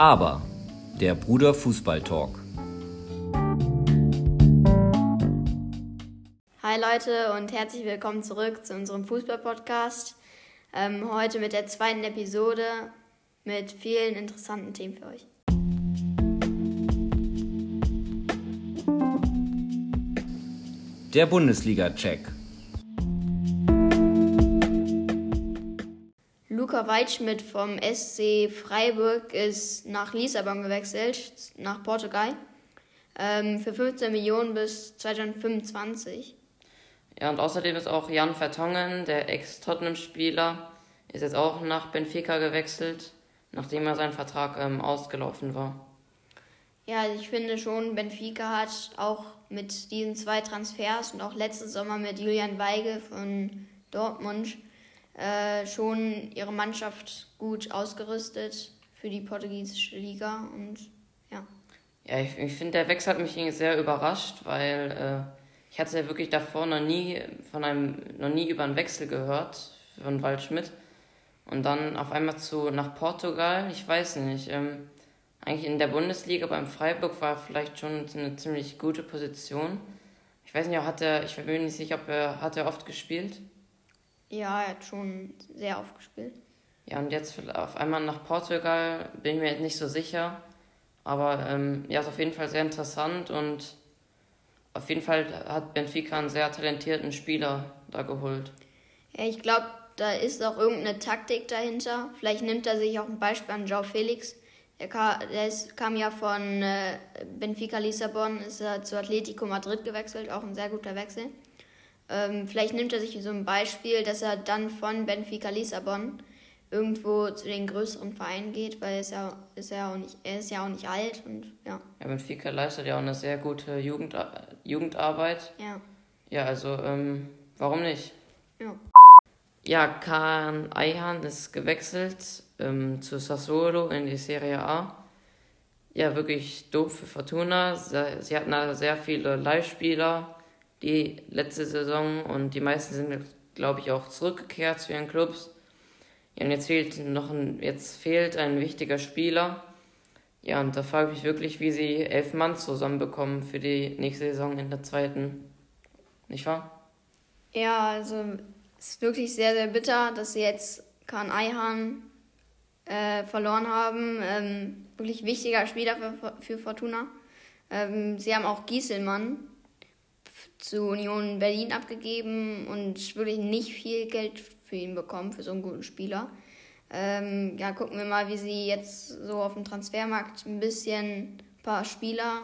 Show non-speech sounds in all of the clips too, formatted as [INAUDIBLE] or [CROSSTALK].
Aber der Bruder Fußball Talk. Hi Leute und herzlich willkommen zurück zu unserem Fußball-Podcast. Ähm, heute mit der zweiten Episode mit vielen interessanten Themen für euch. Der Bundesliga-Check. Luca Weitschmidt vom SC Freiburg ist nach Lissabon gewechselt, nach Portugal, ähm, für 15 Millionen bis 2025. Ja, und außerdem ist auch Jan Vertongen, der Ex-Tottenham-Spieler, ist jetzt auch nach Benfica gewechselt, nachdem er sein Vertrag ähm, ausgelaufen war. Ja, ich finde schon, Benfica hat auch mit diesen zwei Transfers und auch letzten Sommer mit Julian Weige von Dortmund äh, schon ihre Mannschaft gut ausgerüstet für die portugiesische Liga und ja. Ja, ich, ich finde, der Wechsel hat mich sehr überrascht, weil äh, ich hatte ja wirklich davor noch nie von einem, noch nie über einen Wechsel gehört von Waldschmidt. Und dann auf einmal zu nach Portugal, ich weiß nicht. Ähm, eigentlich in der Bundesliga beim Freiburg war vielleicht schon eine ziemlich gute Position. Ich weiß nicht, hat er, ich bin mir nicht sicher, ob er, hat er oft gespielt? Ja, er hat schon sehr oft gespielt. Ja, und jetzt auf einmal nach Portugal bin ich mir jetzt nicht so sicher. Aber ähm, ja, ist auf jeden Fall sehr interessant und auf jeden Fall hat Benfica einen sehr talentierten Spieler da geholt. Ja, ich glaube, da ist auch irgendeine Taktik dahinter. Vielleicht nimmt er sich auch ein Beispiel an Joao Felix. Der, kam, der ist, kam ja von äh, Benfica Lissabon, ist er zu Atletico Madrid gewechselt, auch ein sehr guter Wechsel. Ähm, vielleicht nimmt er sich so ein Beispiel, dass er dann von Benfica Lissabon irgendwo zu den größeren Vereinen geht, weil es ja, ist ja auch nicht, er ist ja auch nicht alt und ja. Ja, Benfica leistet ja auch eine sehr gute Jugend, Jugendarbeit. Ja. Ja, also ähm, warum nicht? Ja. Ja, Kahn Ayhan ist gewechselt ähm, zu Sassuolo in die Serie A. Ja, wirklich doof für Fortuna. Sie hatten da sehr viele Leihspieler die letzte Saison und die meisten sind, glaube ich, auch zurückgekehrt zu ihren Clubs. Ja, und jetzt fehlt noch ein, jetzt fehlt ein wichtiger Spieler. Ja, und da frage ich mich wirklich, wie sie elf Mann zusammenbekommen für die nächste Saison in der zweiten. Nicht wahr? Ja, also es ist wirklich sehr, sehr bitter, dass sie jetzt Kahn Eihan äh, verloren haben. Ähm, wirklich wichtiger Spieler für, für Fortuna. Ähm, sie haben auch Gieselmann zu Union Berlin abgegeben und wirklich nicht viel Geld für ihn bekommen, für so einen guten Spieler. Ähm, ja, gucken wir mal, wie sie jetzt so auf dem Transfermarkt ein bisschen ein paar Spieler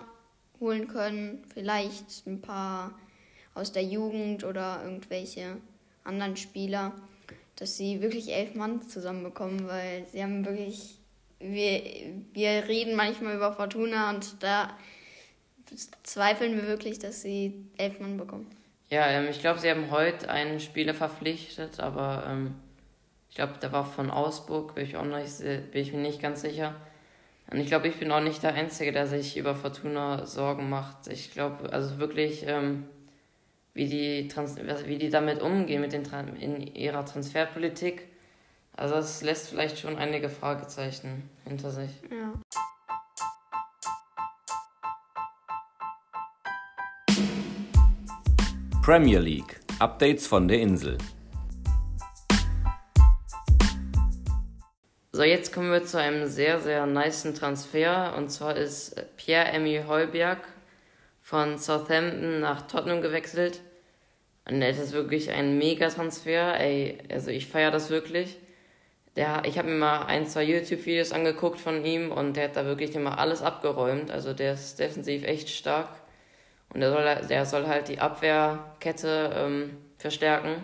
holen können. Vielleicht ein paar aus der Jugend oder irgendwelche anderen Spieler, dass sie wirklich elf Mann zusammenbekommen, weil sie haben wirklich, wir, wir reden manchmal über Fortuna und da zweifeln wir wirklich, dass sie elf Mann bekommen. Ja, ähm, ich glaube, sie haben heute einen Spieler verpflichtet, aber ähm, ich glaube, der war von Augsburg, bin ich, auch nicht, bin ich mir nicht ganz sicher. Und ich glaube, ich bin auch nicht der Einzige, der sich über Fortuna Sorgen macht. Ich glaube, also wirklich, ähm, wie, die Trans wie die damit umgehen mit den in ihrer Transferpolitik, also es lässt vielleicht schon einige Fragezeichen hinter sich. Ja. Premier League. Updates von der Insel. So, jetzt kommen wir zu einem sehr, sehr niceen Transfer. Und zwar ist Pierre-Emmy Heuberg von Southampton nach Tottenham gewechselt. Und das ist wirklich ein Mega-Transfer. Ey, also ich feiere das wirklich. Der, ich habe mir mal ein, zwei YouTube-Videos angeguckt von ihm und der hat da wirklich immer alles abgeräumt. Also der ist defensiv echt stark. Und der soll, der soll halt die Abwehrkette ähm, verstärken.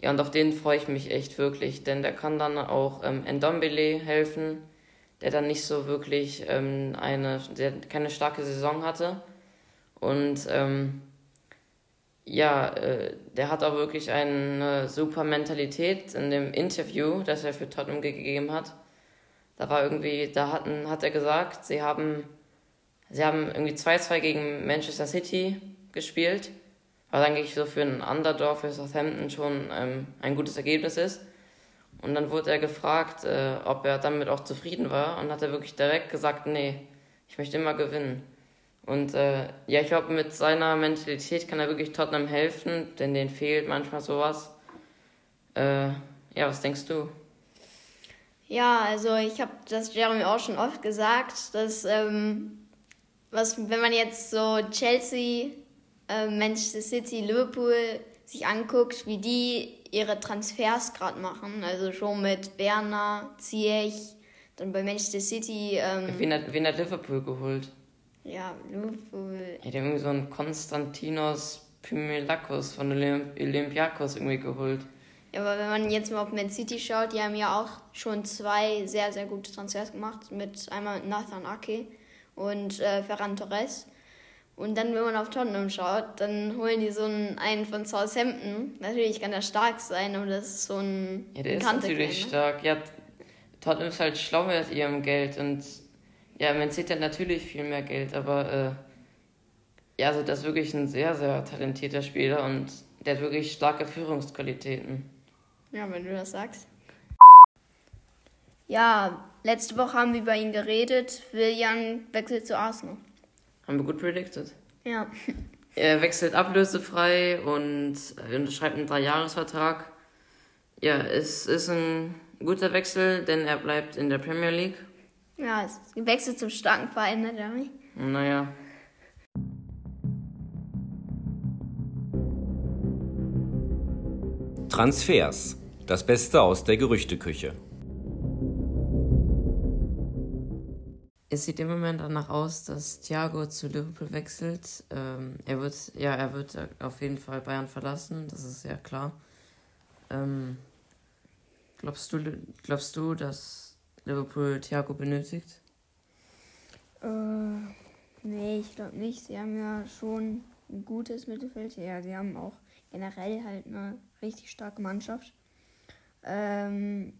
Ja, und auf den freue ich mich echt wirklich, denn der kann dann auch ähm, Ndombele helfen, der dann nicht so wirklich ähm, eine, der keine starke Saison hatte. Und ähm, ja, äh, der hat auch wirklich eine super Mentalität in dem Interview, das er für Tottenham gegeben hat. Da war irgendwie, da hatten, hat er gesagt, sie haben Sie haben irgendwie 2-2 gegen Manchester City gespielt, was eigentlich so für einen Underdog für Southampton schon ähm, ein gutes Ergebnis ist. Und dann wurde er gefragt, äh, ob er damit auch zufrieden war. Und hat er wirklich direkt gesagt, nee, ich möchte immer gewinnen. Und äh, ja, ich glaube, mit seiner Mentalität kann er wirklich Tottenham helfen, denn denen fehlt manchmal sowas. Äh, ja, was denkst du? Ja, also ich habe das Jeremy auch schon oft gesagt, dass ähm, was, wenn man jetzt so Chelsea, äh, Manchester City, Liverpool sich anguckt, wie die ihre Transfers gerade machen, also schon mit Werner, Ziyech, dann bei Manchester City. Ähm, wen, hat, wen hat Liverpool geholt? Ja, Liverpool. Ja, die haben irgendwie so einen Konstantinos Pymelakos von Olympiakos irgendwie geholt. Ja, aber wenn man jetzt mal auf Man City schaut, die haben ja auch schon zwei sehr, sehr gute Transfers gemacht. Mit einmal Nathan Ake und äh, Ferran Torres. Und dann, wenn man auf Tottenham schaut, dann holen die so einen, einen von Southampton. Natürlich kann der stark sein, aber das ist so ein. Ja, der ist natürlich ne? stark. Ja, Tottenham ist halt schlau mit ihrem Geld und ja, man sieht ja natürlich viel mehr Geld, aber äh, ja, also das ist wirklich ein sehr, sehr talentierter Spieler und der hat wirklich starke Führungsqualitäten. Ja, wenn du das sagst. Ja, letzte Woche haben wir über ihn geredet. William wechselt zu Arsenal. Haben wir gut predicted. Ja. [LAUGHS] Er wechselt ablösefrei und unterschreibt einen Dreijahresvertrag. Ja, es ist ein guter Wechsel, denn er bleibt in der Premier League. Ja, es wechselt zum starken Verein, ne, Jeremy? Naja. Transfers. Das Beste aus der Gerüchteküche. Es sieht im Moment danach aus, dass Thiago zu Liverpool wechselt. Ähm, er wird, ja, er wird auf jeden Fall Bayern verlassen, das ist ja klar. Ähm, glaubst du, glaubst du, dass Liverpool Thiago benötigt? Äh, nee, ich glaube nicht. Sie haben ja schon ein gutes Mittelfeld. Ja, sie haben auch generell halt eine richtig starke Mannschaft. Ähm,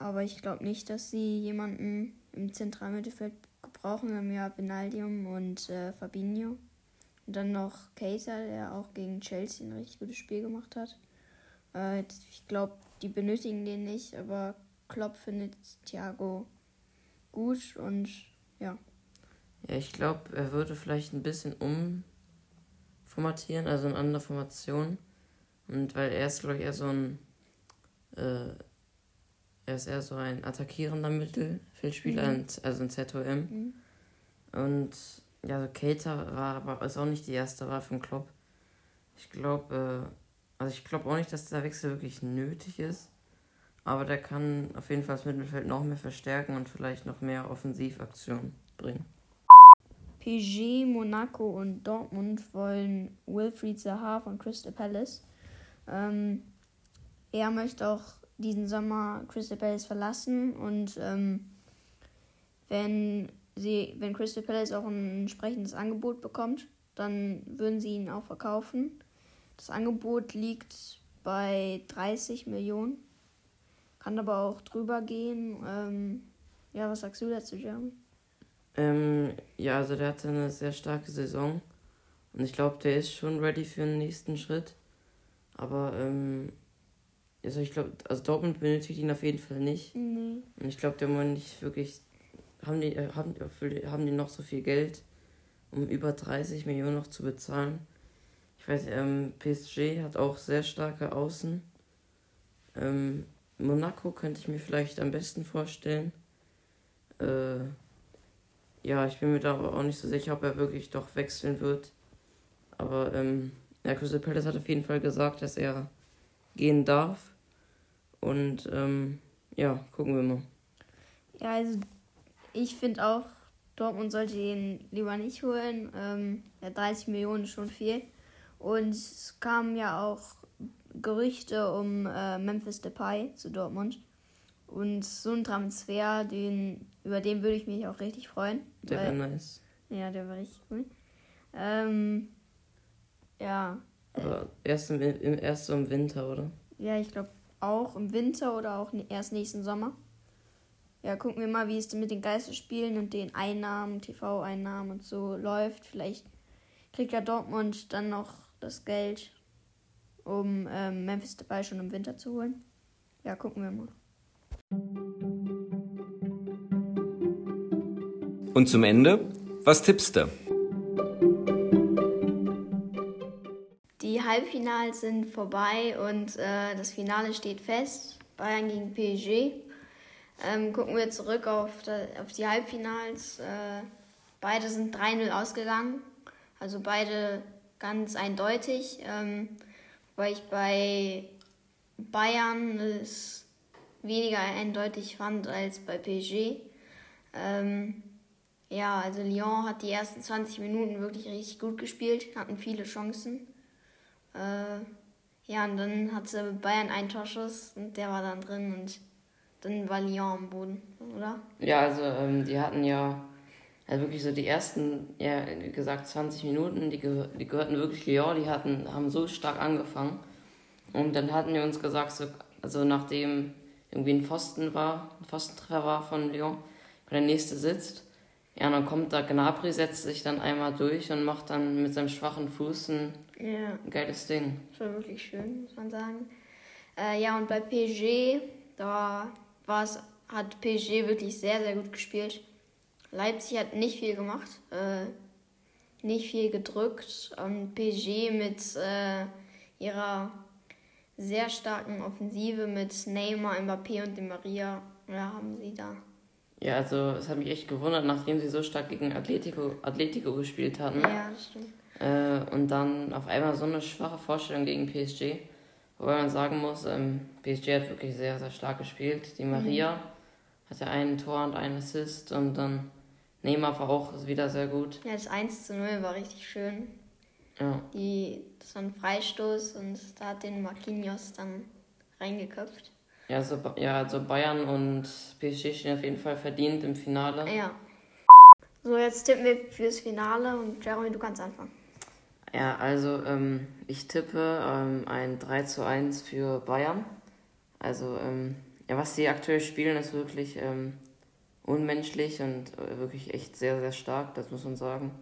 aber ich glaube nicht, dass sie jemanden im Zentralmittelfeld gebrauchen. Wir ja Benaldium und äh, Fabinho. Und dann noch Kaiser, der auch gegen Chelsea ein richtig gutes Spiel gemacht hat. Äh, ich glaube, die benötigen den nicht, aber Klopp findet Thiago gut und ja. Ja, ich glaube, er würde vielleicht ein bisschen um formatieren, also in andere Formation. Und weil er ist, glaube ich, eher so ein. Äh, er ist eher so ein attackierender Mittelfeldspieler, mhm. also ein ZOM. Mhm. Und ja, also Cater war aber ist auch nicht die erste Wahl von Klopp. Ich glaube, äh, also ich glaube auch nicht, dass der Wechsel wirklich nötig ist. Aber der kann auf jeden Fall das Mittelfeld noch mehr verstärken und vielleicht noch mehr Offensivaktion bringen. PG, Monaco und Dortmund wollen Wilfried Zaha von Crystal Palace. Ähm, er möchte auch diesen Sommer Crystal Palace verlassen und ähm, wenn sie, wenn Crystal Palace auch ein entsprechendes Angebot bekommt, dann würden sie ihn auch verkaufen. Das Angebot liegt bei 30 Millionen, kann aber auch drüber gehen. Ähm, ja, was sagst du dazu, Jeremy? Ähm, ja, also der hatte eine sehr starke Saison. Und ich glaube, der ist schon ready für den nächsten Schritt. Aber, ähm, also ich glaube, also Dortmund benötigt ihn auf jeden Fall nicht. Nee. Und ich glaube, der wollen nicht wirklich, haben die, äh, haben, haben die noch so viel Geld, um über 30 Millionen noch zu bezahlen. Ich weiß, ähm, PSG hat auch sehr starke Außen. Ähm, Monaco könnte ich mir vielleicht am besten vorstellen. Äh, ja, ich bin mir da aber auch nicht so sicher, ob er wirklich doch wechseln wird. Aber ähm, ja, Crystal Palace hat auf jeden Fall gesagt, dass er gehen darf. Und ähm, ja, gucken wir mal. Ja, also ich finde auch, Dortmund sollte ihn lieber nicht holen. Ähm, ja, 30 Millionen ist schon viel. Und es kamen ja auch Gerüchte um äh, Memphis Depay zu Dortmund. Und so ein Transfer, den, über den würde ich mich auch richtig freuen. Der wäre nice. Ja, der war richtig cool. Ähm, ja. Aber erst im, im, erst so im Winter, oder? Ja, ich glaube auch im Winter oder auch erst nächsten Sommer. Ja, gucken wir mal, wie es denn mit den Geisterspielen und den Einnahmen, TV-Einnahmen und so läuft. Vielleicht kriegt ja Dortmund dann noch das Geld, um ähm, Memphis dabei schon im Winter zu holen. ja, gucken wir mal. Und zum Ende, was tippst du? Halbfinals sind vorbei und äh, das Finale steht fest. Bayern gegen PSG. Ähm, gucken wir zurück auf, auf die Halbfinals. Äh, beide sind 3-0 ausgegangen. Also beide ganz eindeutig. Ähm, weil ich bei Bayern es weniger eindeutig fand als bei PSG. Ähm, ja, also Lyon hat die ersten 20 Minuten wirklich richtig gut gespielt, hatten viele Chancen. Äh, ja, und dann hatte Bayern einen Torschuss und der war dann drin und dann war Lyon am Boden, oder? Ja, also ähm, die hatten ja also wirklich so die ersten, ja, gesagt, 20 Minuten, die, gehör die gehörten wirklich Lyon, die hatten, haben so stark angefangen. Und dann hatten wir uns gesagt, so, also nachdem irgendwie ein Pfosten war, ein Pfostentreffer war von Lyon, der nächste sitzt, ja, dann kommt da Gnabry, setzt sich dann einmal durch und macht dann mit seinem schwachen Fuß ein ja. geiles Ding. Schon wirklich schön, muss man sagen. Äh, ja, und bei PSG, da hat PSG wirklich sehr, sehr gut gespielt. Leipzig hat nicht viel gemacht, äh, nicht viel gedrückt. Und PSG mit äh, ihrer sehr starken Offensive mit Neymar, Mbappé und Di Maria, ja, haben sie da ja, also es hat mich echt gewundert, nachdem sie so stark gegen Atletico, Atletico gespielt hatten. Ja, das stimmt. Äh, und dann auf einmal so eine schwache Vorstellung gegen PSG. Wobei man sagen muss, ähm, PSG hat wirklich sehr, sehr stark gespielt. Die Maria mhm. hatte einen Tor und einen Assist und dann Neymar war auch wieder sehr gut. Ja, das 1 zu 0 war richtig schön. Ja. Die, das war ein Freistoß und da hat den Marquinhos dann reingeköpft. Ja, also, ja, also Bayern und PSG stehen auf jeden Fall verdient im Finale. Ja. So, jetzt tippen wir fürs Finale und Jeremy, du kannst anfangen. Ja, also ähm, ich tippe ähm, ein 3 zu 1 für Bayern. Also, ähm, ja, was sie aktuell spielen, ist wirklich ähm, unmenschlich und äh, wirklich echt sehr, sehr stark, das muss man sagen.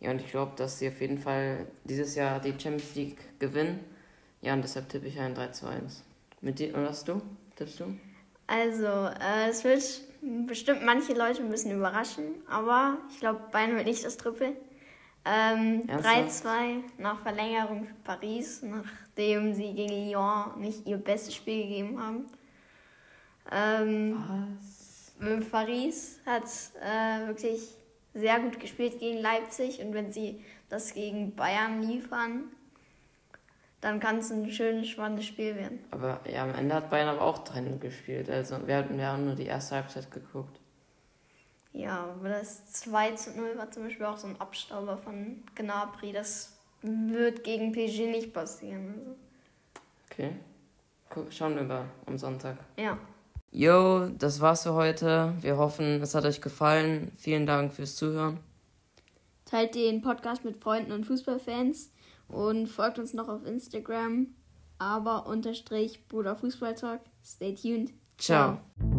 Ja, und ich glaube, dass sie auf jeden Fall dieses Jahr die Champions League gewinnen. Ja, und deshalb tippe ich ein 3 zu 1. Mit dir, und was du? Tippst du? Also, äh, es wird bestimmt manche Leute ein bisschen überraschen, aber ich glaube, Bayern wird nicht das Triple. Ähm, 3-2 nach Verlängerung für Paris, nachdem sie gegen Lyon nicht ihr bestes Spiel gegeben haben. Ähm, was? Paris hat äh, wirklich sehr gut gespielt gegen Leipzig und wenn sie das gegen Bayern liefern, dann kann es ein schönes, spannendes Spiel werden. Aber ja, am Ende hat Bayern aber auch 3 gespielt. Also wir hatten ja nur die erste Halbzeit geguckt. Ja, aber das 2 zu 0 war zum Beispiel auch so ein Abstauber von Gnabry. Das wird gegen PSG nicht passieren. Also. Okay. Schauen wir mal am Sonntag. Ja. Jo, das war's für heute. Wir hoffen, es hat euch gefallen. Vielen Dank fürs Zuhören. Teilt den Podcast mit Freunden und Fußballfans und folgt uns noch auf Instagram, aber unterstrich Bruder Fußballtalk. Stay tuned. Ciao. Ciao.